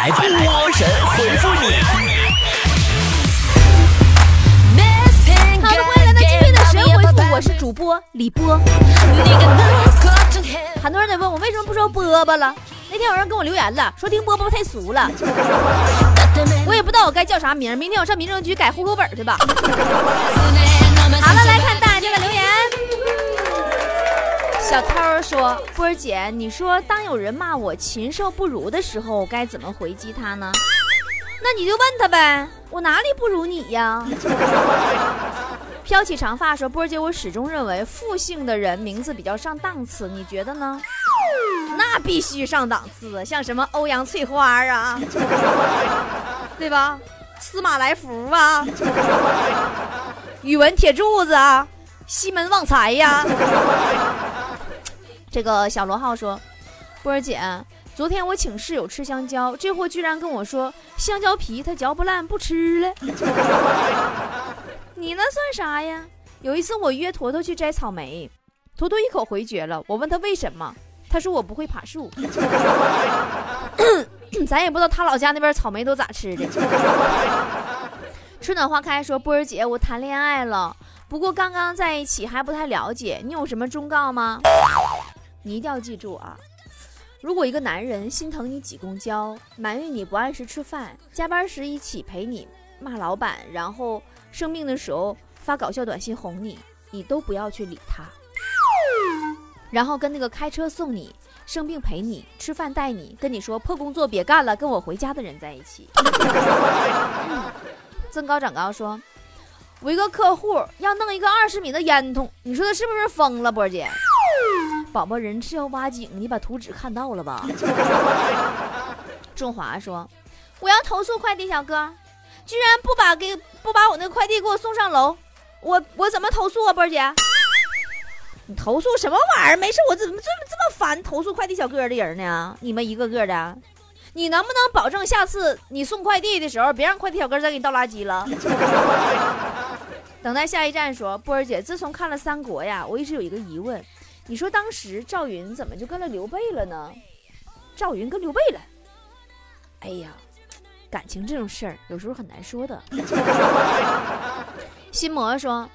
来，波神回复你。好的，欢迎来到今天的神回复，我是主播李波。很多人在问我为什么不说波波了？那天有人跟我留言了，说听波波太俗了。我也不知道我该叫啥名，明天我上民政局改户口本去吧。好了，来看小涛说：“波儿姐，你说当有人骂我禽兽不如的时候，该怎么回击他呢？那你就问他呗，我哪里不如你呀？” 飘起长发说：“波儿姐，我始终认为复姓的人名字比较上档次，你觉得呢？那必须上档次，像什么欧阳翠花啊，对吧？司马来福啊，语文铁柱子啊，西门旺财呀。”这个小罗浩说：“波儿姐，昨天我请室友吃香蕉，这货居然跟我说香蕉皮他嚼不烂，不吃了。你那算啥呀？有一次我约坨坨去摘草莓，坨坨一口回绝了。我问他为什么，他说我不会爬树。咱也不知道他老家那边草莓都咋吃的。”春暖花开说：“波儿姐，我谈恋爱了，不过刚刚在一起还不太了解，你有什么忠告吗？”你一定要记住啊！如果一个男人心疼你挤公交，埋怨你不按时吃饭，加班时一起陪你骂老板，然后生病的时候发搞笑短信哄你，你都不要去理他。然后跟那个开车送你、生病陪你、吃饭带你、跟你说破工作别干了，跟我回家的人在一起。增高长高说，我一个客户要弄一个二十米的烟囱，你说他是不是疯了，波姐？宝宝人是要挖井，你把图纸看到了吧？中华说：“我要投诉快递小哥，居然不把给不把我那快递给我送上楼，我我怎么投诉啊，波儿姐？你投诉什么玩意儿？没事，我怎么这么这么烦投诉快递小哥的人呢？你们一个个的，你能不能保证下次你送快递的时候，别让快递小哥再给你倒垃圾了？” 等待下一站说：“波儿姐，自从看了《三国》呀，我一直有一个疑问。”你说当时赵云怎么就跟了刘备了呢？赵云跟刘备了，哎呀，感情这种事儿有时候很难说的。心魔说：“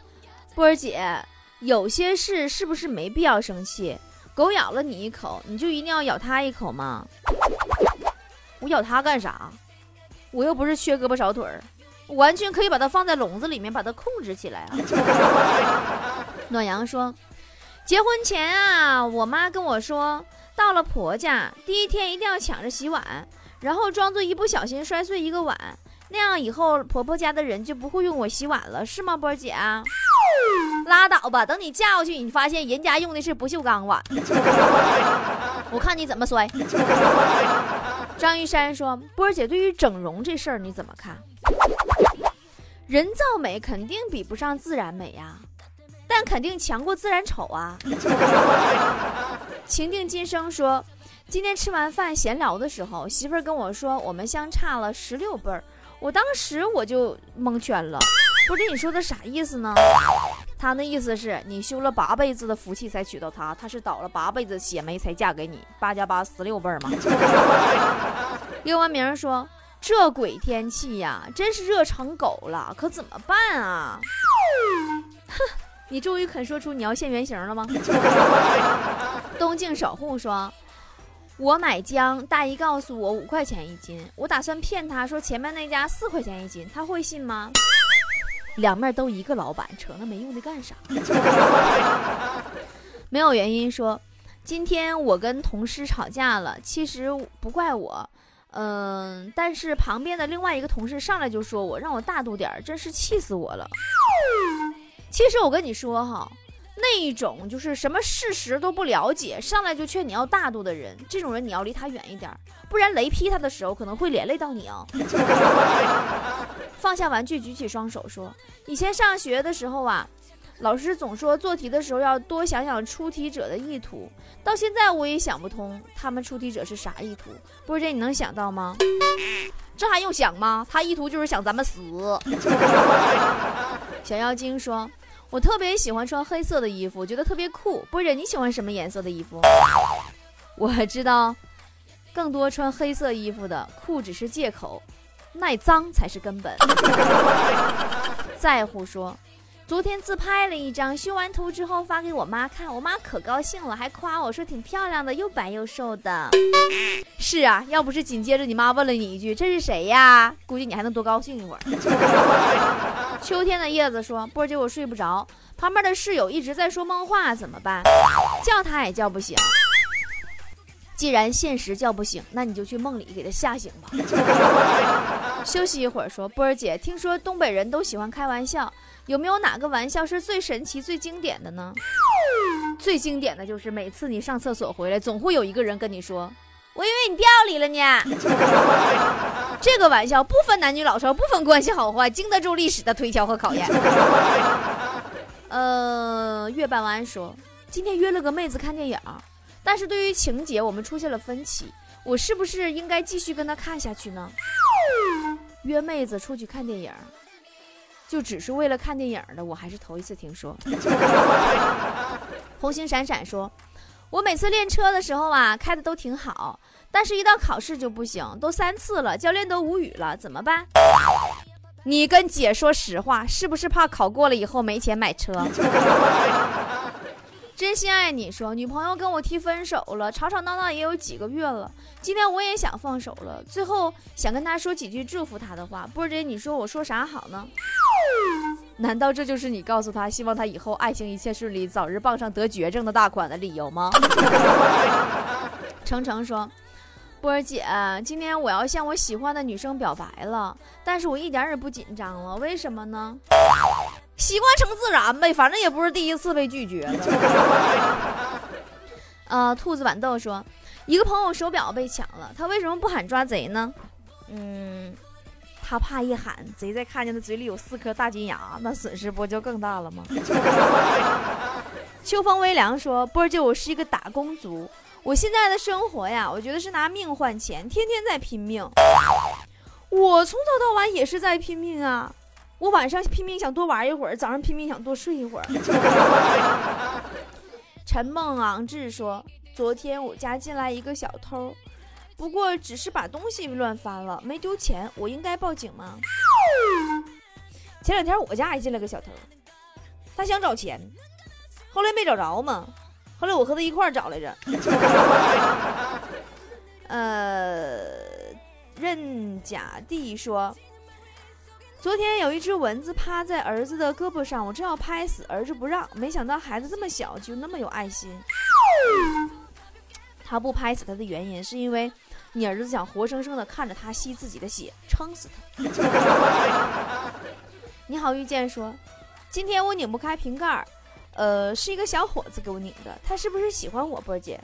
波儿姐，有些事是不是没必要生气？狗咬了你一口，你就一定要咬它一口吗？我咬它干啥？我又不是缺胳膊少腿儿，完全可以把它放在笼子里面，把它控制起来啊。”暖阳说。结婚前啊，我妈跟我说，到了婆家第一天一定要抢着洗碗，然后装作一不小心摔碎一个碗，那样以后婆婆家的人就不会用我洗碗了，是吗，波儿姐？拉倒吧，等你嫁过去，你发现人家用的是不锈钢碗，我看你怎么摔。张玉山说：“波儿姐，对于整容这事儿你怎么看？人造美肯定比不上自然美呀。”但肯定强过自然丑啊！情定今生说，今天吃完饭闲聊的时候，媳妇儿跟我说我们相差了十六辈儿，我当时我就蒙圈了，不是你说的啥意思呢？他那意思是你修了八辈子的福气才娶到她，她是倒了八辈子血霉才嫁给你，八加八十六辈儿嘛。刘文明说，这鬼天气呀，真是热成狗了，可怎么办啊？哼。你终于肯说出你要现原形了吗？东镜守护说：“我买姜，大姨告诉我五块钱一斤，我打算骗他说前面那家四块钱一斤，他会信吗？”两面都一个老板，扯那没用的干啥？没有原因说，今天我跟同事吵架了，其实不怪我，嗯，但是旁边的另外一个同事上来就说我，让我大度点真是气死我了。其实我跟你说哈，那一种就是什么事实都不了解，上来就劝你要大度的人，这种人你要离他远一点，不然雷劈他的时候可能会连累到你哦。放下玩具，举起双手说：“以前上学的时候啊，老师总说做题的时候要多想想出题者的意图，到现在我也想不通他们出题者是啥意图。波姐，你能想到吗？这还用想吗？他意图就是想咱们死。”小妖精说。我特别喜欢穿黑色的衣服，觉得特别酷。波姐，你喜欢什么颜色的衣服？我知道，更多穿黑色衣服的，酷只是借口，耐脏才是根本。在乎说。昨天自拍了一张，修完图之后发给我妈看，我妈可高兴了，还夸我说挺漂亮的，又白又瘦的。是啊，要不是紧接着你妈问了你一句这是谁呀，估计你还能多高兴一会儿。秋天的叶子说：“波姐，我睡不着，旁边的室友一直在说梦话，怎么办？叫他也叫不醒。既然现实叫不醒，那你就去梦里给他吓醒吧。休息一会儿，说波儿姐，听说东北人都喜欢开玩笑。”有没有哪个玩笑是最神奇、最经典的呢？最经典的就是每次你上厕所回来，总会有一个人跟你说：“我以为你掉里了呢。” 这个玩笑不分男女老少，不分关系好坏，经得住历史的推敲和考验。呃，月半弯说，今天约了个妹子看电影，但是对于情节我们出现了分歧，我是不是应该继续跟她看下去呢？约妹子出去看电影。就只是为了看电影的，我还是头一次听说。红星闪闪说：“我每次练车的时候啊，开的都挺好，但是一到考试就不行，都三次了，教练都无语了，怎么办？”你跟姐说实话，是不是怕考过了以后没钱买车？真心爱你说，女朋友跟我提分手了，吵吵闹闹也有几个月了。今天我也想放手了，最后想跟她说几句祝福她的话。波姐，你说我说啥好呢？难道这就是你告诉他，希望他以后爱情一切顺利，早日傍上得绝症的大款的理由吗？程程说：“波儿姐，今天我要向我喜欢的女生表白了，但是我一点也不紧张了，为什么呢？习惯成自然呗，反正也不是第一次被拒绝了。”呃，兔子豌豆说：“一个朋友手表被抢了，他为什么不喊抓贼呢？”嗯。他怕一喊，贼再看见他嘴里有四颗大金牙，那损失不就更大了吗？秋风微凉说：“波儿姐，我是一个打工族，我现在的生活呀，我觉得是拿命换钱，天天在拼命。我从早到晚也是在拼命啊，我晚上拼命想多玩一会儿，早上拼命想多睡一会儿。”陈梦昂志说：“昨天我家进来一个小偷。”不过只是把东西乱翻了，没丢钱，我应该报警吗？前两天我家还进来个小偷，他想找钱，后来没找着嘛，后来我和他一块找来着。呃，任甲弟说，昨天有一只蚊子趴在儿子的胳膊上，我正要拍死，儿子不让，没想到孩子这么小就那么有爱心。他不拍死他的原因是因为。你儿子想活生生的看着他吸自己的血，撑死他。你好，遇见说，今天我拧不开瓶盖，呃，是一个小伙子给我拧的，他是不是喜欢我，波儿姐？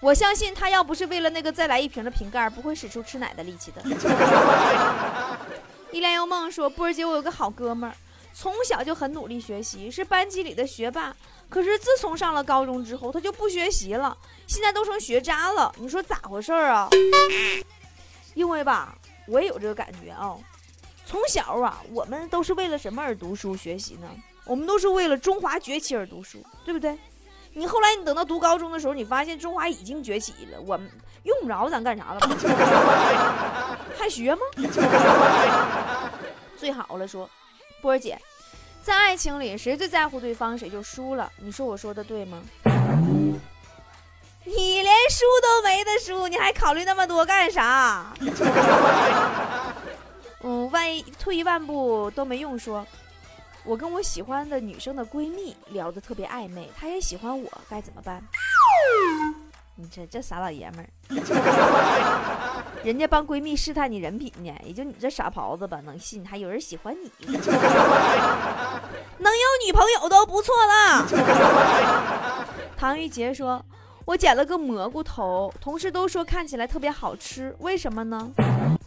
我相信他要不是为了那个再来一瓶的瓶盖，不会使出吃奶的力气的。一帘幽梦说，波儿姐，我有个好哥们儿，从小就很努力学习，是班级里的学霸。可是自从上了高中之后，他就不学习了，现在都成学渣了。你说咋回事儿啊？因为吧，我也有这个感觉啊。从小啊，我们都是为了什么而读书学习呢？我们都是为了中华崛起而读书，对不对？你后来你等到读高中的时候，你发现中华已经崛起了，我们用不着咱干啥了 还学吗？最好了，说波儿姐。在爱情里，谁最在乎对方，谁就输了。你说我说的对吗？你连输都没得输，你还考虑那么多干啥？嗯，万一退一万步都没用，说，我跟我喜欢的女生的闺蜜聊得特别暧昧，她也喜欢我，该怎么办？你这这傻老爷们儿，人家帮闺蜜试探你人品呢，也就你这傻狍子吧，能信还有人喜欢你？能有女朋友都不错了。唐玉洁说：“我剪了个蘑菇头，同事都说看起来特别好吃，为什么呢？”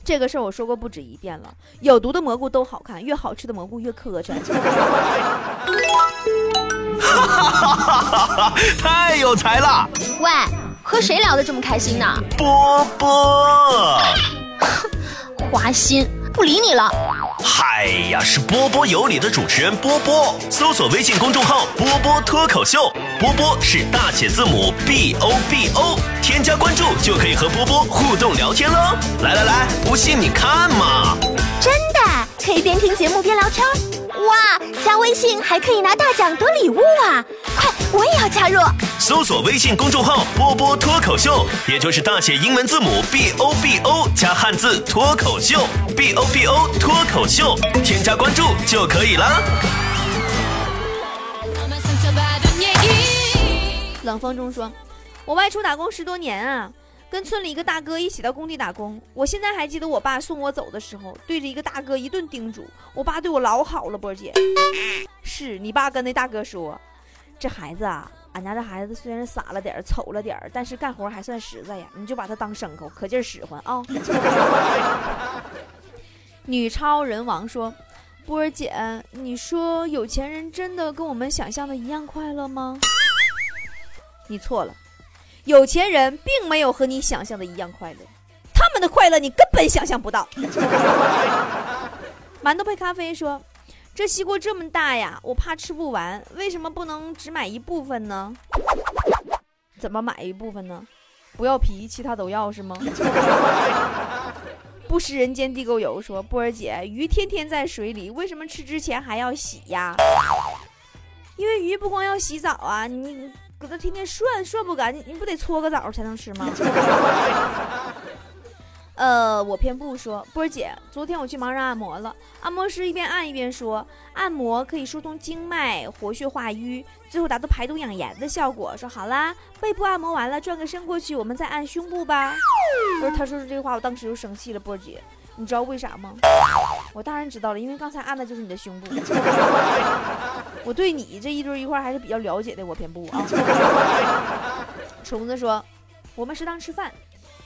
这个事儿我说过不止一遍了，有毒的蘑菇都好看，越好吃的蘑菇越磕碜。哈哈哈哈哈！太有才了。喂。和谁聊得这么开心呢？波波，花心，不理你了。嗨呀，是波波有理的主持人波波。搜索微信公众号“波波脱口秀”，波波是大写字母 B O B O，添加关注就可以和波波互动聊天喽。来来来，不信你看嘛！可以边听节目边聊天？哇，加微信还可以拿大奖得礼物啊！快，我也要加入。搜索微信公众号“波波脱口秀”，也就是大写英文字母 B O B O 加汉字脱口秀，B O B O 脱口秀，添加关注就可以了。冷风中说：“我外出打工十多年啊，跟村里一个大哥一起到工地打工。我现在还记得我爸送我走的时候，对着一个大哥一顿叮嘱。我爸对我老好了，波姐。是你爸跟那大哥说，这孩子啊，俺家这孩子虽然傻了点儿、丑了点儿，但是干活还算实在呀。你就把他当牲口，可劲儿使唤啊。”女超人王说：“波儿姐，你说有钱人真的跟我们想象的一样快乐吗？”你错了，有钱人并没有和你想象的一样快乐，他们的快乐你根本想象不到。馒头配咖啡说：“这西瓜这么大呀，我怕吃不完，为什么不能只买一部分呢？怎么买一部分呢？不要皮，其他都要是吗？” 不食人间地沟油说：“波儿姐，鱼天天在水里，为什么吃之前还要洗呀？因为鱼不光要洗澡啊，你搁这天天涮涮不干，净你不得搓个澡才能吃吗？” 呃，我偏不说，波儿姐，昨天我去盲人按摩了，按摩师一边按一边说，按摩可以疏通经脉、活血化瘀，最后达到排毒养颜的效果。说好啦，背部按摩完了，转个身过去，我们再按胸部吧。不是，他说出这话，我当时就生气了，波儿姐，你知道为啥吗？我当然知道了，因为刚才按的就是你的胸部。我对你这一堆一块还是比较了解的，我偏不啊。虫子说，我们食堂吃饭。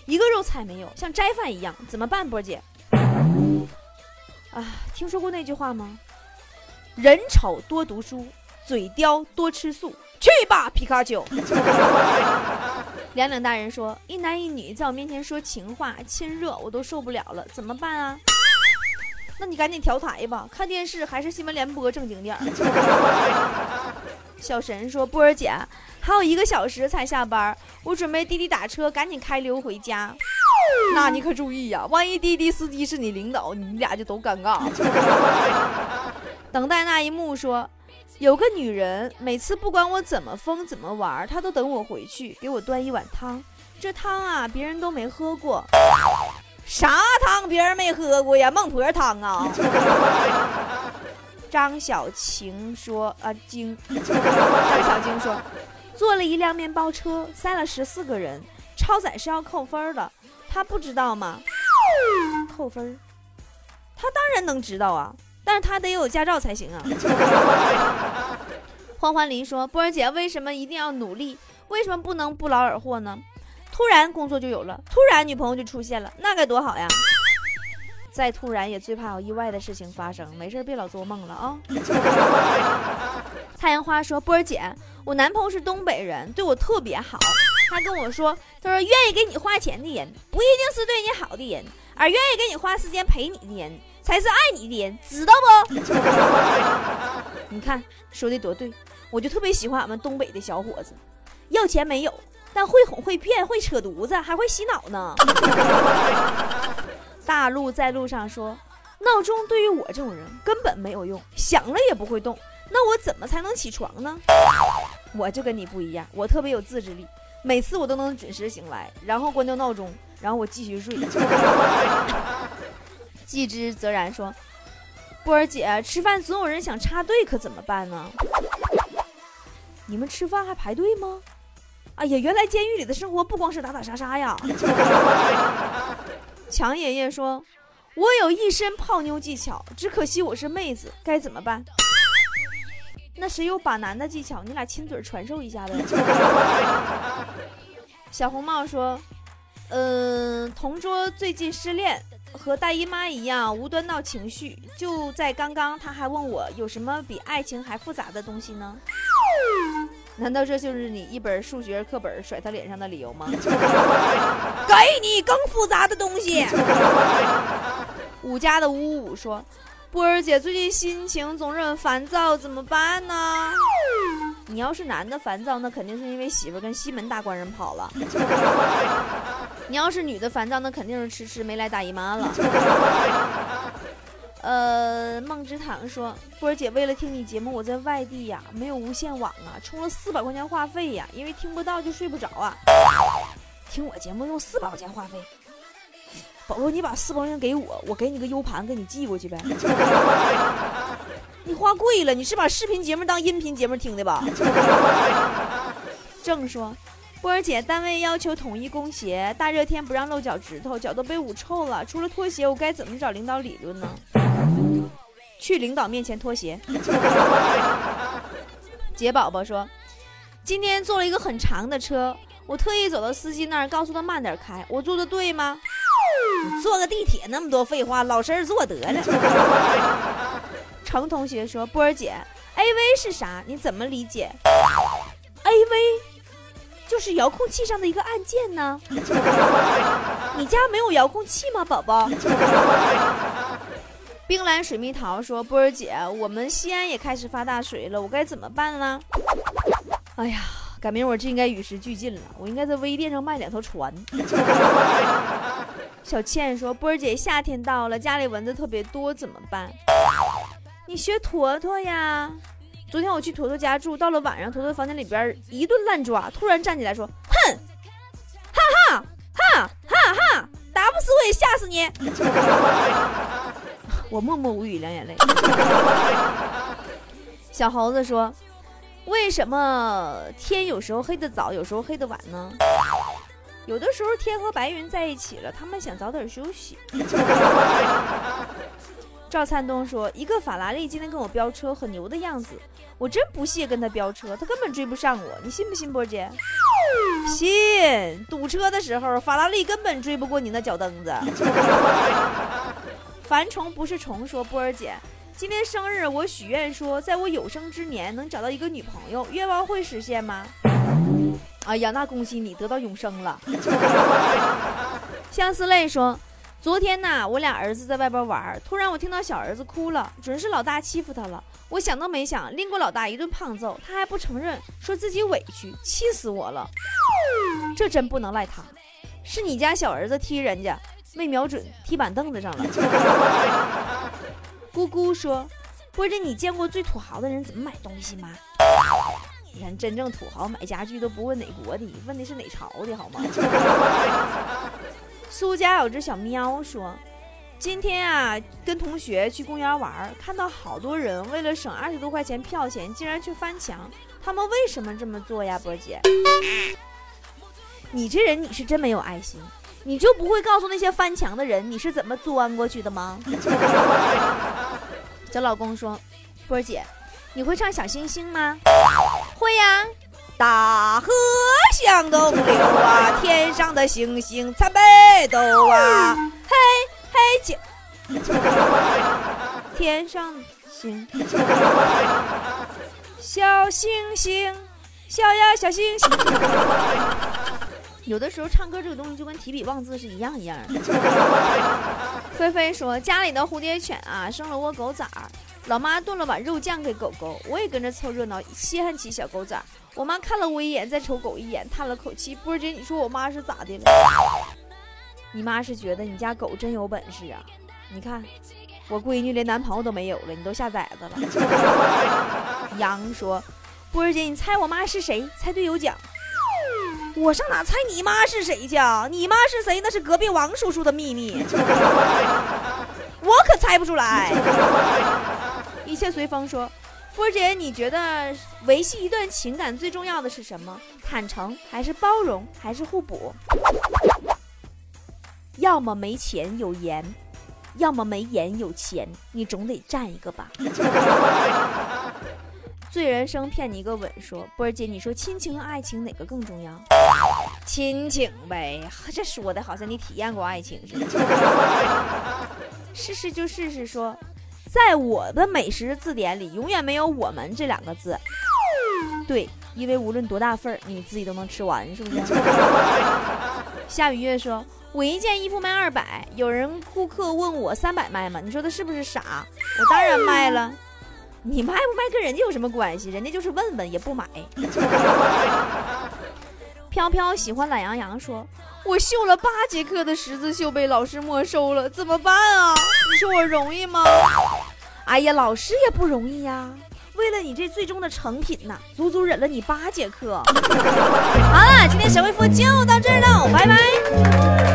一个肉菜没有，像斋饭一样，怎么办，波姐？啊，听说过那句话吗？人丑多读书，嘴刁多吃素。去吧，皮卡丘！两两大人说，一男一女在我面前说情话、亲热，我都受不了了，怎么办啊？那你赶紧调台吧，看电视还是新闻联播正经点儿。小神说：“波儿姐，还有一个小时才下班，我准备滴滴打车，赶紧开溜回家。那你可注意呀，万一滴滴司机是你领导，你俩就都尴尬。”等待那一幕说：“有个女人，每次不管我怎么疯怎么玩，她都等我回去，给我端一碗汤。这汤啊，别人都没喝过。啥汤？别人没喝过呀？孟婆汤啊！” 张小晴说：“啊，晶。”张小晶说：“坐了一辆面包车，塞了十四个人，超载是要扣分的，他不知道吗？扣分？他当然能知道啊，但是他得有驾照才行啊。”欢欢林说：“波儿姐，为什么一定要努力？为什么不能不劳而获呢？突然工作就有了，突然女朋友就出现了，那该多好呀！”再突然也最怕有意外的事情发生，没事别老做梦了啊！太阳花说：“波儿姐，我男朋友是东北人，对我特别好。他跟我说，他说愿意给你花钱的人，不一定是对你好的人，而愿意给你花时间陪你的人，才是爱你的人，知道不？”你看说的多对，我就特别喜欢俺们东北的小伙子，要钱没有，会哄会骗会扯犊子，还会洗脑呢。大陆在路上说，闹钟对于我这种人根本没有用，响了也不会动。那我怎么才能起床呢？我就跟你不一样，我特别有自制力，每次我都能准时醒来，然后关掉闹钟，然后我继续睡。季之泽然说，波儿姐，吃饭总有人想插队，可怎么办呢？你们吃饭还排队吗？哎呀，原来监狱里的生活不光是打打杀杀呀。强爷爷说：“我有一身泡妞技巧，只可惜我是妹子，该怎么办？”那谁有把男的技巧？你俩亲嘴传授一下呗。小红帽说：“嗯，同桌最近失恋，和大姨妈一样无端闹情绪。就在刚刚，他还问我有什么比爱情还复杂的东西呢？难道这就是你一本数学课本甩他脸上的理由吗？给你更复杂的东西。五家的五五说：“波儿姐最近心情总是很烦躁，怎么办呢？你要是男的烦躁，那肯定是因为媳妇跟西门大官人跑了；你要是女的烦躁，那肯定是迟迟没来大姨妈了。呃，梦之堂说，波儿姐为了听你节目，我在外地呀，没有无线网啊，充了四百块钱话费呀，因为听不到就睡不着啊。听我节目用四百块钱话费，宝宝，你把四百块钱给我，我给你个 U 盘，给你寄过去呗。你花贵了，你是把视频节目当音频节目听的吧？正说，波儿姐，单位要求统一工鞋，大热天不让露脚趾头，脚都被捂臭了。除了拖鞋，我该怎么找领导理论呢？去领导面前脱鞋。杰宝宝说，今天坐了一个很长的车，我特意走到司机那儿，告诉他慢点开。我做的对吗？坐个地铁那么多废话，老实坐得了。程同学说，波儿姐，A V 是啥？你怎么理解？A V 就是遥控器上的一个按键呢。你家没有遥控器吗，宝宝？冰蓝水蜜桃说：“波儿姐，我们西安也开始发大水了，我该怎么办呢？”哎呀，赶明我这应该与时俱进了，我应该在微店上卖两条船。小倩说：“波儿姐，夏天到了，家里蚊子特别多，怎么办？你学坨坨呀。昨天我去坨坨家住，到了晚上，坨坨房间里边一顿乱抓，突然站起来说：‘哼，哈哈哈哈哈，打不死我也吓死你！’ 我默默无语，两眼泪。小猴子说：“为什么天有时候黑的早，有时候黑的晚呢？有的时候天和白云在一起了，他们想早点休息。”赵灿东说：“一个法拉利今天跟我飙车，很牛的样子，我真不屑跟他飙车，他根本追不上我，你信不信，波儿姐？信。堵车的时候，法拉利根本追不过你那脚蹬子。”凡虫不是虫说波儿姐，今天生日，我许愿说，在我有生之年能找到一个女朋友，愿望会实现吗？哎呀，那恭喜你得到永生了。相思泪说，昨天呐，我俩儿子在外边玩，突然我听到小儿子哭了，准是老大欺负他了。我想都没想，拎过老大一顿胖揍，他还不承认，说自己委屈，气死我了。这真不能赖他，是你家小儿子踢人家。没瞄准，踢板凳子上了。姑姑说：“或者，你见过最土豪的人怎么买东西吗？你看，真正土豪买家具都不问哪国的，问的是哪朝的，好吗？”苏家有只小喵说：“今天啊，跟同学去公园玩，看到好多人为了省二十多块钱票钱，竟然去翻墙。他们为什么这么做呀？波姐，你这人你是真没有爱心。”你就不会告诉那些翻墙的人你是怎么钻过去的吗？小老公说：“波姐，你会唱小星星吗？”会呀。大河向东流啊，天上的星星参北斗啊，嘿嘿姐，天上星，小星星，小呀小星星。有的时候唱歌这个东西就跟提笔忘字是一样一样的。菲菲说家里的蝴蝶犬啊生了窝狗崽儿，老妈炖了碗肉酱给狗狗，我也跟着凑热闹稀罕起小狗崽儿。我妈看了我一眼，再瞅狗一眼，叹了口气。波儿姐，你说我妈是咋的了？你妈是觉得你家狗真有本事啊？你看我闺女连男朋友都没有了，你都下崽子了。杨说波儿姐，你猜我妈是谁？猜对有奖。我上哪猜你妈是谁去？你妈是谁？那是隔壁王叔叔的秘密，我可猜不出来。一切随风说，波姐，你觉得维系一段情感最重要的是什么？坦诚还是包容还是互补？要么没钱有颜，要么没颜有钱，你总得占一个吧。醉人生骗你一个吻，说波儿姐，你说亲情和爱情哪个更重要？亲情呗，这说的好像你体验过爱情似的。试试就试试，说在我的美食字典里永远没有我们这两个字。对，因为无论多大份儿，你自己都能吃完，是不是？夏雨月说，我一件衣服卖二百，有人顾客问我三百卖吗？你说他是不是傻？我当然卖了。你卖不卖跟人家有什么关系？人家就是问问也不买。飘飘喜欢懒洋洋说：“我绣了八节课的十字绣被老师没收了，怎么办啊？你说我容易吗？哎呀，老师也不容易呀。为了你这最终的成品呐，足足忍了你八节课。好了，今天神回复就到这儿了，拜拜。”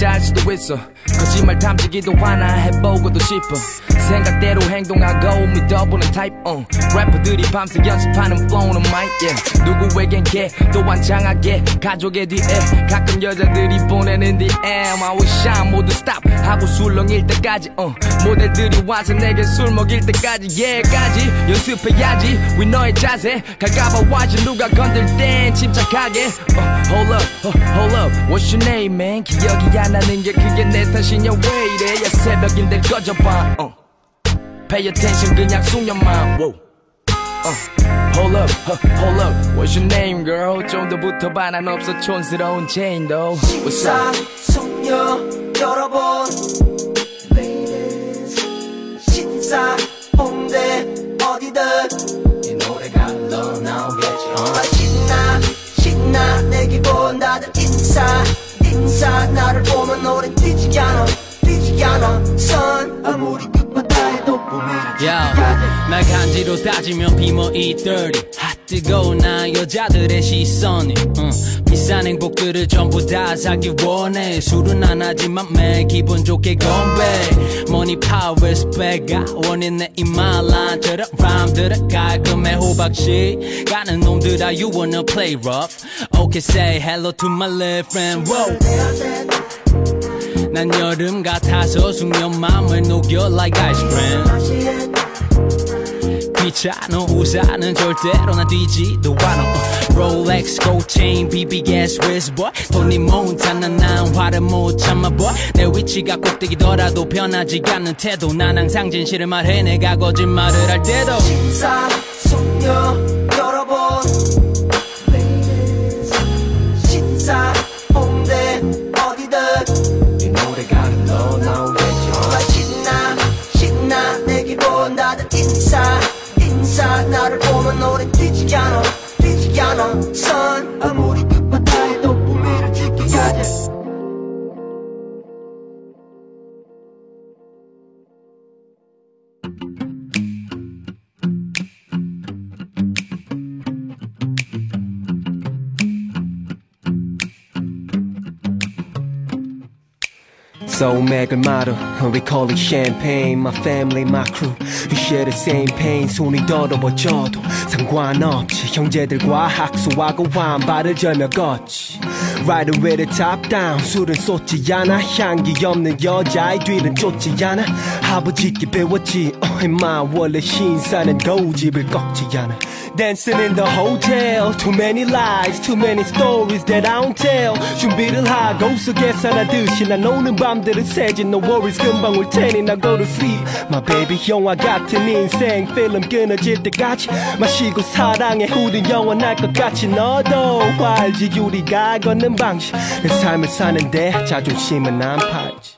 진짜일 수도 있어. 거짓말 탐지기도 하나 해보고도 싶어 생각대로 행동하고 믿어보는 타입 uh. 래퍼들이 밤새 연습하는 flow는 mic yeah. 누구에겐 개또 완창하게 가족의 뒤에 가끔 여자들이 보내는 DM I wish I 모두 stop 하고 술렁일 때까지 uh. 모델들이 와서 내게 술 먹일 때까지 예까지 연습해야지 위 너의 자세 갈까봐 와지 누가 건들 땐 침착하게 uh. Hold up, uh, hold up What's your name man 기억이 안 나는 게 그게 내 탓이냐 왜 이래 야 새벽인데 꺼져봐 uh. Pay attention 그냥 숙녀만 Whoa. Uh, hold up, uh, hold up. What's your name, girl? 좀더 붙어봐, 난 없어 촌스러운 체인도. What's up? 숙녀 여러분 Ladies 신사 홍대 어디든 이 노래가 흘러 나오겠지 어. 신나 신나 내 기분 다들 인사 인사 나를 보면 노래 뛰지 않아 뛰지 않아 선 아무리 야, 날 간지로 따지면 비모 E30 핫 뜨거운 나 여자들의 시선이 응. 비싼 행복들을 전부 다 사기 원해 술은 안 하지만 매 기분 좋게 건배 Money, power, respect가 원인 내 이말란처럼 rhyme들은 깔끔해 호박씨 가는 놈들아 you wanna play rough Okay say hello to my little friend Whoa. 난 여름 같아서 숙녀 맘을 녹여 like ice cream. 귀찮아 우산은 절대로 난 뛰지도 않아. 롤렉스 고체인 BBS 위스보y 돈이 몬타나 난 화를 못 참아 boy. 내 위치가 꼭대기더라도 변하지 않는 태도. 난 항상 진실을 말해 내가 거짓말을 할 때도. 신사 숙녀 여러분 sun. I'm So 맥을 말어 we call it champagne My family, my crew We share the same pain 손이 더러워져도 상관없지 형제들과 학수하고 환발을 절며 걷지 Riding with the top down 술은 쏟지 않아 향기 없는 여자의 뒤를 쫓지 않아 아버지께 배웠지 oh 임마 원래 신사는 고집을 꺾지 않아 Dancing in the hotel Too many lies, too many stories that I don't tell 준비를 하고서 계산하듯이 난 오는 밤들은 새지 No worries 금방 올 테니 now go to sleep My baby 영화 같은 인생 필름 끊어질 때까지 마시고 사랑의 후든 영원할 것 같이 너도 알지 우리가 걷는 방식 내 삶을 사는데 자존심은 안 팔지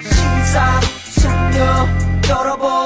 신사 숙녀 여러분